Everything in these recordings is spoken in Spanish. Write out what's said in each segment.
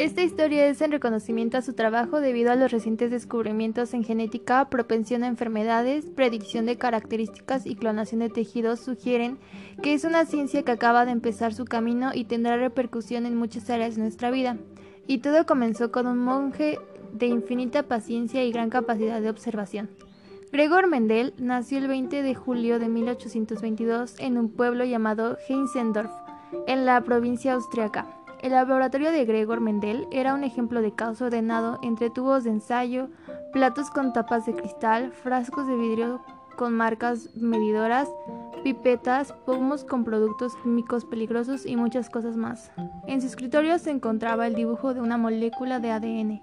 Esta historia es en reconocimiento a su trabajo debido a los recientes descubrimientos en genética, propensión a enfermedades, predicción de características y clonación de tejidos sugieren que es una ciencia que acaba de empezar su camino y tendrá repercusión en muchas áreas de nuestra vida. Y todo comenzó con un monje de infinita paciencia y gran capacidad de observación. Gregor Mendel nació el 20 de julio de 1822 en un pueblo llamado Heinzendorf, en la provincia austriaca. El laboratorio de Gregor Mendel era un ejemplo de caos ordenado entre tubos de ensayo, platos con tapas de cristal, frascos de vidrio con marcas medidoras, pipetas, pomos con productos químicos peligrosos y muchas cosas más. En su escritorio se encontraba el dibujo de una molécula de ADN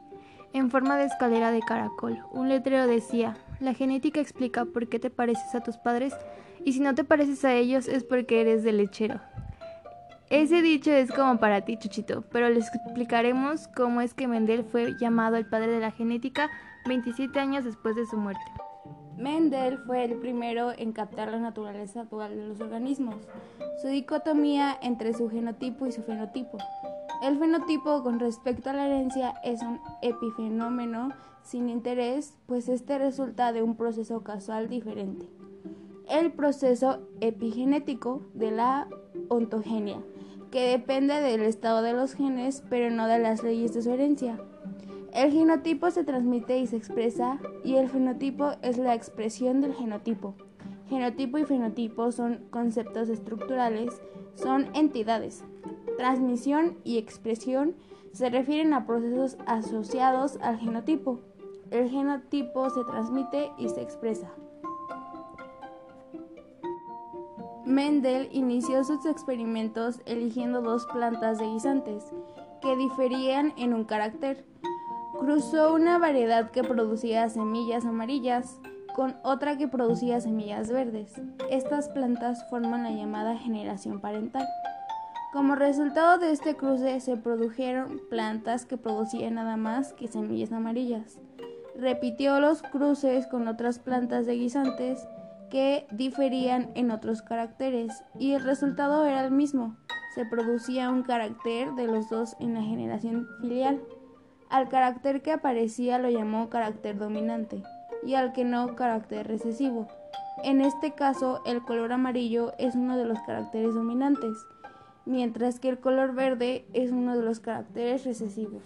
en forma de escalera de caracol. Un letrero decía, la genética explica por qué te pareces a tus padres y si no te pareces a ellos es porque eres de lechero. Ese dicho es como para ti, Chuchito, pero les explicaremos cómo es que Mendel fue llamado el padre de la genética 27 años después de su muerte. Mendel fue el primero en captar la naturaleza actual de los organismos, su dicotomía entre su genotipo y su fenotipo. El fenotipo con respecto a la herencia es un epifenómeno sin interés, pues este resulta de un proceso casual diferente. El proceso epigenético de la ontogenia que depende del estado de los genes, pero no de las leyes de su herencia. El genotipo se transmite y se expresa, y el fenotipo es la expresión del genotipo. Genotipo y fenotipo son conceptos estructurales, son entidades. Transmisión y expresión se refieren a procesos asociados al genotipo. El genotipo se transmite y se expresa. Mendel inició sus experimentos eligiendo dos plantas de guisantes que diferían en un carácter. Cruzó una variedad que producía semillas amarillas con otra que producía semillas verdes. Estas plantas forman la llamada generación parental. Como resultado de este cruce se produjeron plantas que producían nada más que semillas amarillas. Repitió los cruces con otras plantas de guisantes que diferían en otros caracteres y el resultado era el mismo. Se producía un carácter de los dos en la generación filial. Al carácter que aparecía lo llamó carácter dominante y al que no carácter recesivo. En este caso, el color amarillo es uno de los caracteres dominantes, mientras que el color verde es uno de los caracteres recesivos.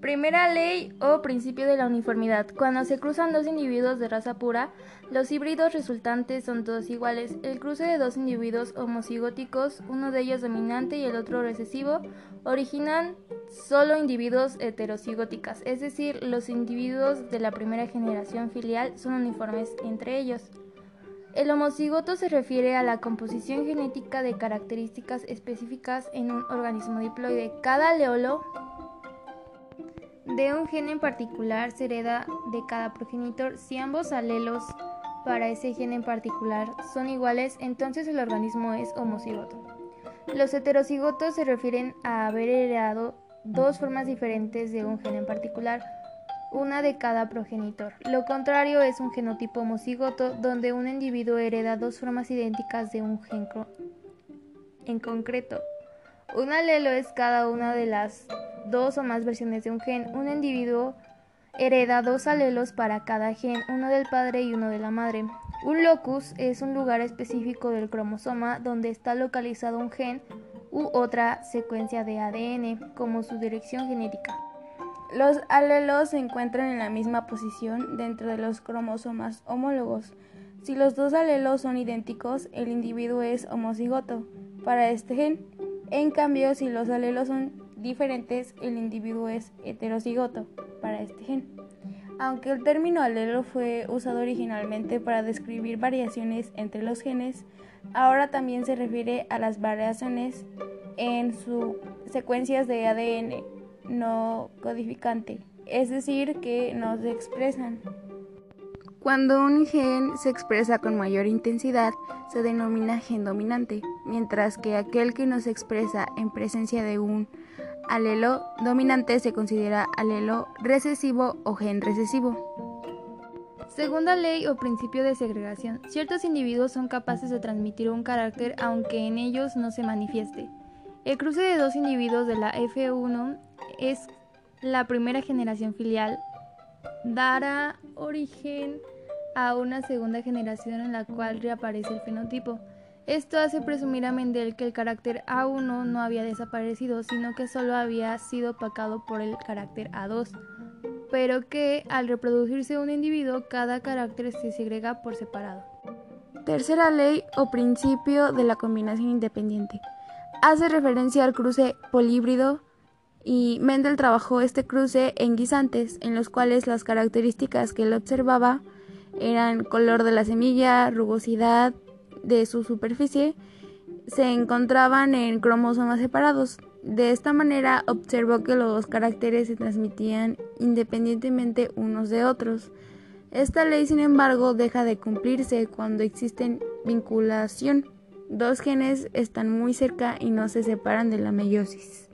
Primera ley o principio de la uniformidad. Cuando se cruzan dos individuos de raza pura, los híbridos resultantes son todos iguales. El cruce de dos individuos homocigóticos, uno de ellos dominante y el otro recesivo, originan solo individuos heterocigóticas, es decir, los individuos de la primera generación filial son uniformes entre ellos. El homocigoto se refiere a la composición genética de características específicas en un organismo diploide. Cada aleolo de un gen en particular se hereda de cada progenitor. Si ambos alelos para ese gen en particular son iguales, entonces el organismo es homocigoto. Los heterocigotos se refieren a haber heredado dos formas diferentes de un gen en particular, una de cada progenitor. Lo contrario es un genotipo homocigoto, donde un individuo hereda dos formas idénticas de un gen en concreto. Un alelo es cada una de las dos o más versiones de un gen. Un individuo hereda dos alelos para cada gen, uno del padre y uno de la madre. Un locus es un lugar específico del cromosoma donde está localizado un gen u otra secuencia de ADN, como su dirección genética. Los alelos se encuentran en la misma posición dentro de los cromosomas homólogos. Si los dos alelos son idénticos, el individuo es homocigoto para este gen. En cambio, si los alelos son diferentes, el individuo es heterocigoto para este gen. Aunque el término alelo fue usado originalmente para describir variaciones entre los genes, ahora también se refiere a las variaciones en sus secuencias de ADN no codificante, es decir, que no se expresan. Cuando un gen se expresa con mayor intensidad, se denomina gen dominante, mientras que aquel que no se expresa en presencia de un alelo dominante se considera alelo recesivo o gen recesivo. Segunda ley o principio de segregación. Ciertos individuos son capaces de transmitir un carácter aunque en ellos no se manifieste. El cruce de dos individuos de la F1 es la primera generación filial, dará origen a una segunda generación en la cual reaparece el fenotipo. Esto hace presumir a Mendel que el carácter A1 no había desaparecido, sino que solo había sido opacado por el carácter A2, pero que al reproducirse un individuo, cada carácter se segrega por separado. Tercera ley o principio de la combinación independiente. Hace referencia al cruce políbrido y Mendel trabajó este cruce en guisantes, en los cuales las características que él observaba eran color de la semilla, rugosidad, de su superficie se encontraban en cromosomas separados. De esta manera observó que los caracteres se transmitían independientemente unos de otros. Esta ley, sin embargo, deja de cumplirse cuando existen vinculación. Dos genes están muy cerca y no se separan de la meiosis.